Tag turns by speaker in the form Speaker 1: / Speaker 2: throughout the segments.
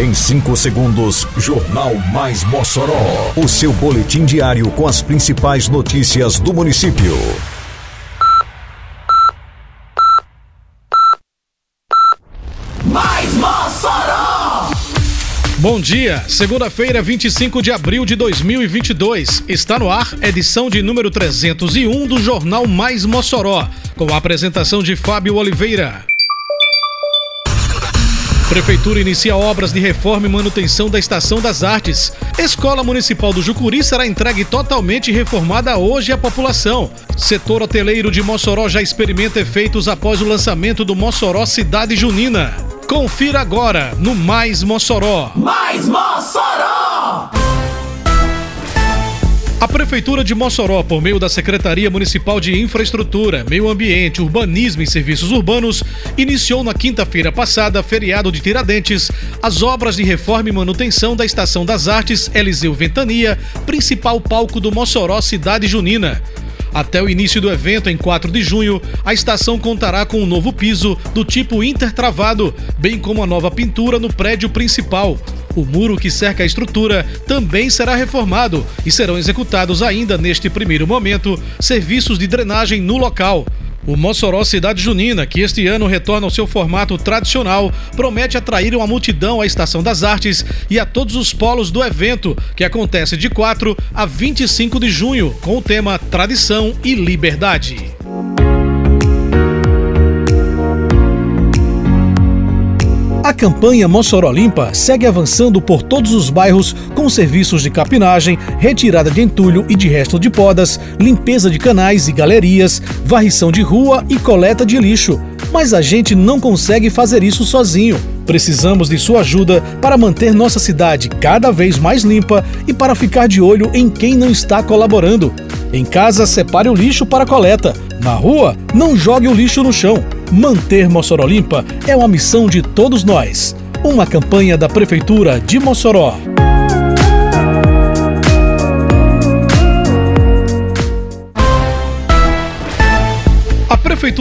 Speaker 1: Em 5 segundos, Jornal Mais Mossoró. O seu boletim diário com as principais notícias do município.
Speaker 2: Mais Mossoró!
Speaker 3: Bom dia, segunda-feira, 25 de abril de 2022. Está no ar, edição de número 301 do Jornal Mais Mossoró, com a apresentação de Fábio Oliveira. Prefeitura inicia obras de reforma e manutenção da Estação das Artes. Escola Municipal do Jucuri será entregue totalmente reformada hoje à população. Setor hoteleiro de Mossoró já experimenta efeitos após o lançamento do Mossoró Cidade Junina. Confira agora no Mais Mossoró.
Speaker 2: Mais Mossoró!
Speaker 3: A Prefeitura de Mossoró, por meio da Secretaria Municipal de Infraestrutura, Meio Ambiente, Urbanismo e Serviços Urbanos, iniciou na quinta-feira passada, feriado de Tiradentes, as obras de reforma e manutenção da Estação das Artes Eliseu Ventania, principal palco do Mossoró Cidade Junina. Até o início do evento, em 4 de junho, a estação contará com um novo piso do tipo intertravado, bem como a nova pintura no prédio principal. O muro que cerca a estrutura também será reformado e serão executados ainda neste primeiro momento serviços de drenagem no local. O Mossoró Cidade Junina, que este ano retorna ao seu formato tradicional, promete atrair uma multidão à Estação das Artes e a todos os polos do evento, que acontece de 4 a 25 de junho, com o tema Tradição e Liberdade. A campanha Mossoró Limpa segue avançando por todos os bairros com serviços de capinagem, retirada de entulho e de resto de podas, limpeza de canais e galerias, varrição de rua e coleta de lixo. Mas a gente não consegue fazer isso sozinho. Precisamos de sua ajuda para manter nossa cidade cada vez mais limpa e para ficar de olho em quem não está colaborando. Em casa, separe o lixo para coleta. Na rua, não jogue o lixo no chão. Manter Mossoró limpa é uma missão de todos nós. Uma campanha da Prefeitura de Mossoró.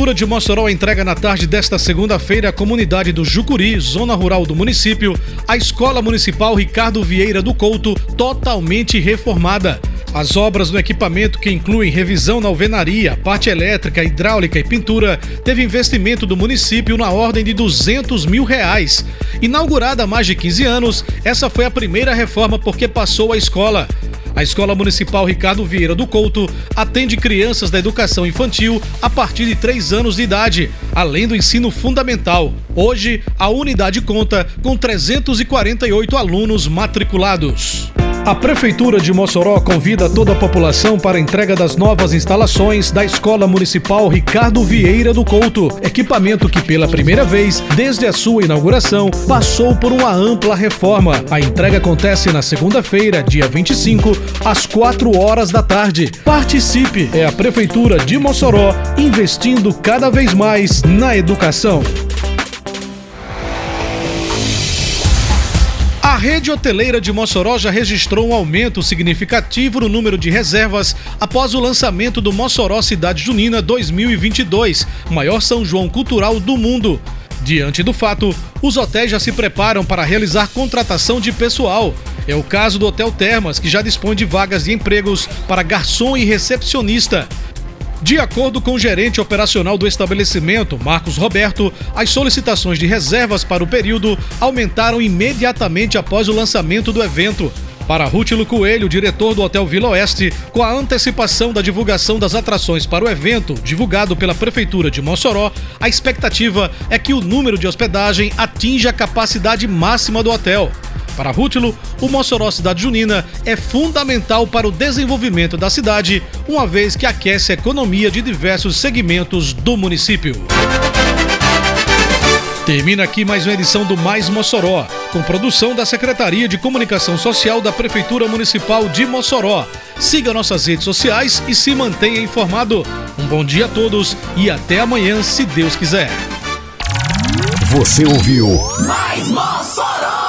Speaker 3: Prefeitura de Mossoró entrega na tarde desta segunda-feira à comunidade do Jucuri, zona rural do município, a Escola Municipal Ricardo Vieira do Couto, totalmente reformada. As obras no equipamento, que incluem revisão na alvenaria, parte elétrica, hidráulica e pintura, teve investimento do município na ordem de 200 mil reais. Inaugurada há mais de 15 anos, essa foi a primeira reforma porque passou a escola. A Escola Municipal Ricardo Vieira do Couto atende crianças da educação infantil a partir de 3 anos de idade, além do ensino fundamental. Hoje, a unidade conta com 348 alunos matriculados. A Prefeitura de Mossoró convida toda a população para a entrega das novas instalações da Escola Municipal Ricardo Vieira do Couto, equipamento que pela primeira vez, desde a sua inauguração, passou por uma ampla reforma. A entrega acontece na segunda-feira, dia 25, às 4 horas da tarde. Participe! É a Prefeitura de Mossoró investindo cada vez mais na educação. Rede hoteleira de Mossoró já registrou um aumento significativo no número de reservas após o lançamento do Mossoró Cidade Junina 2022, maior São João cultural do mundo. Diante do fato, os hotéis já se preparam para realizar contratação de pessoal. É o caso do Hotel Termas, que já dispõe de vagas de empregos para garçom e recepcionista. De acordo com o gerente operacional do estabelecimento, Marcos Roberto, as solicitações de reservas para o período aumentaram imediatamente após o lançamento do evento. Para Rútilo Coelho, diretor do Hotel Vila Oeste, com a antecipação da divulgação das atrações para o evento, divulgado pela Prefeitura de Mossoró, a expectativa é que o número de hospedagem atinja a capacidade máxima do hotel. Para Rútilo, o Mossoró Cidade Junina é fundamental para o desenvolvimento da cidade, uma vez que aquece a economia de diversos segmentos do município. Termina aqui mais uma edição do Mais Mossoró, com produção da Secretaria de Comunicação Social da Prefeitura Municipal de Mossoró. Siga nossas redes sociais e se mantenha informado. Um bom dia a todos e até amanhã, se Deus quiser.
Speaker 1: Você ouviu
Speaker 2: Mais Mossoró!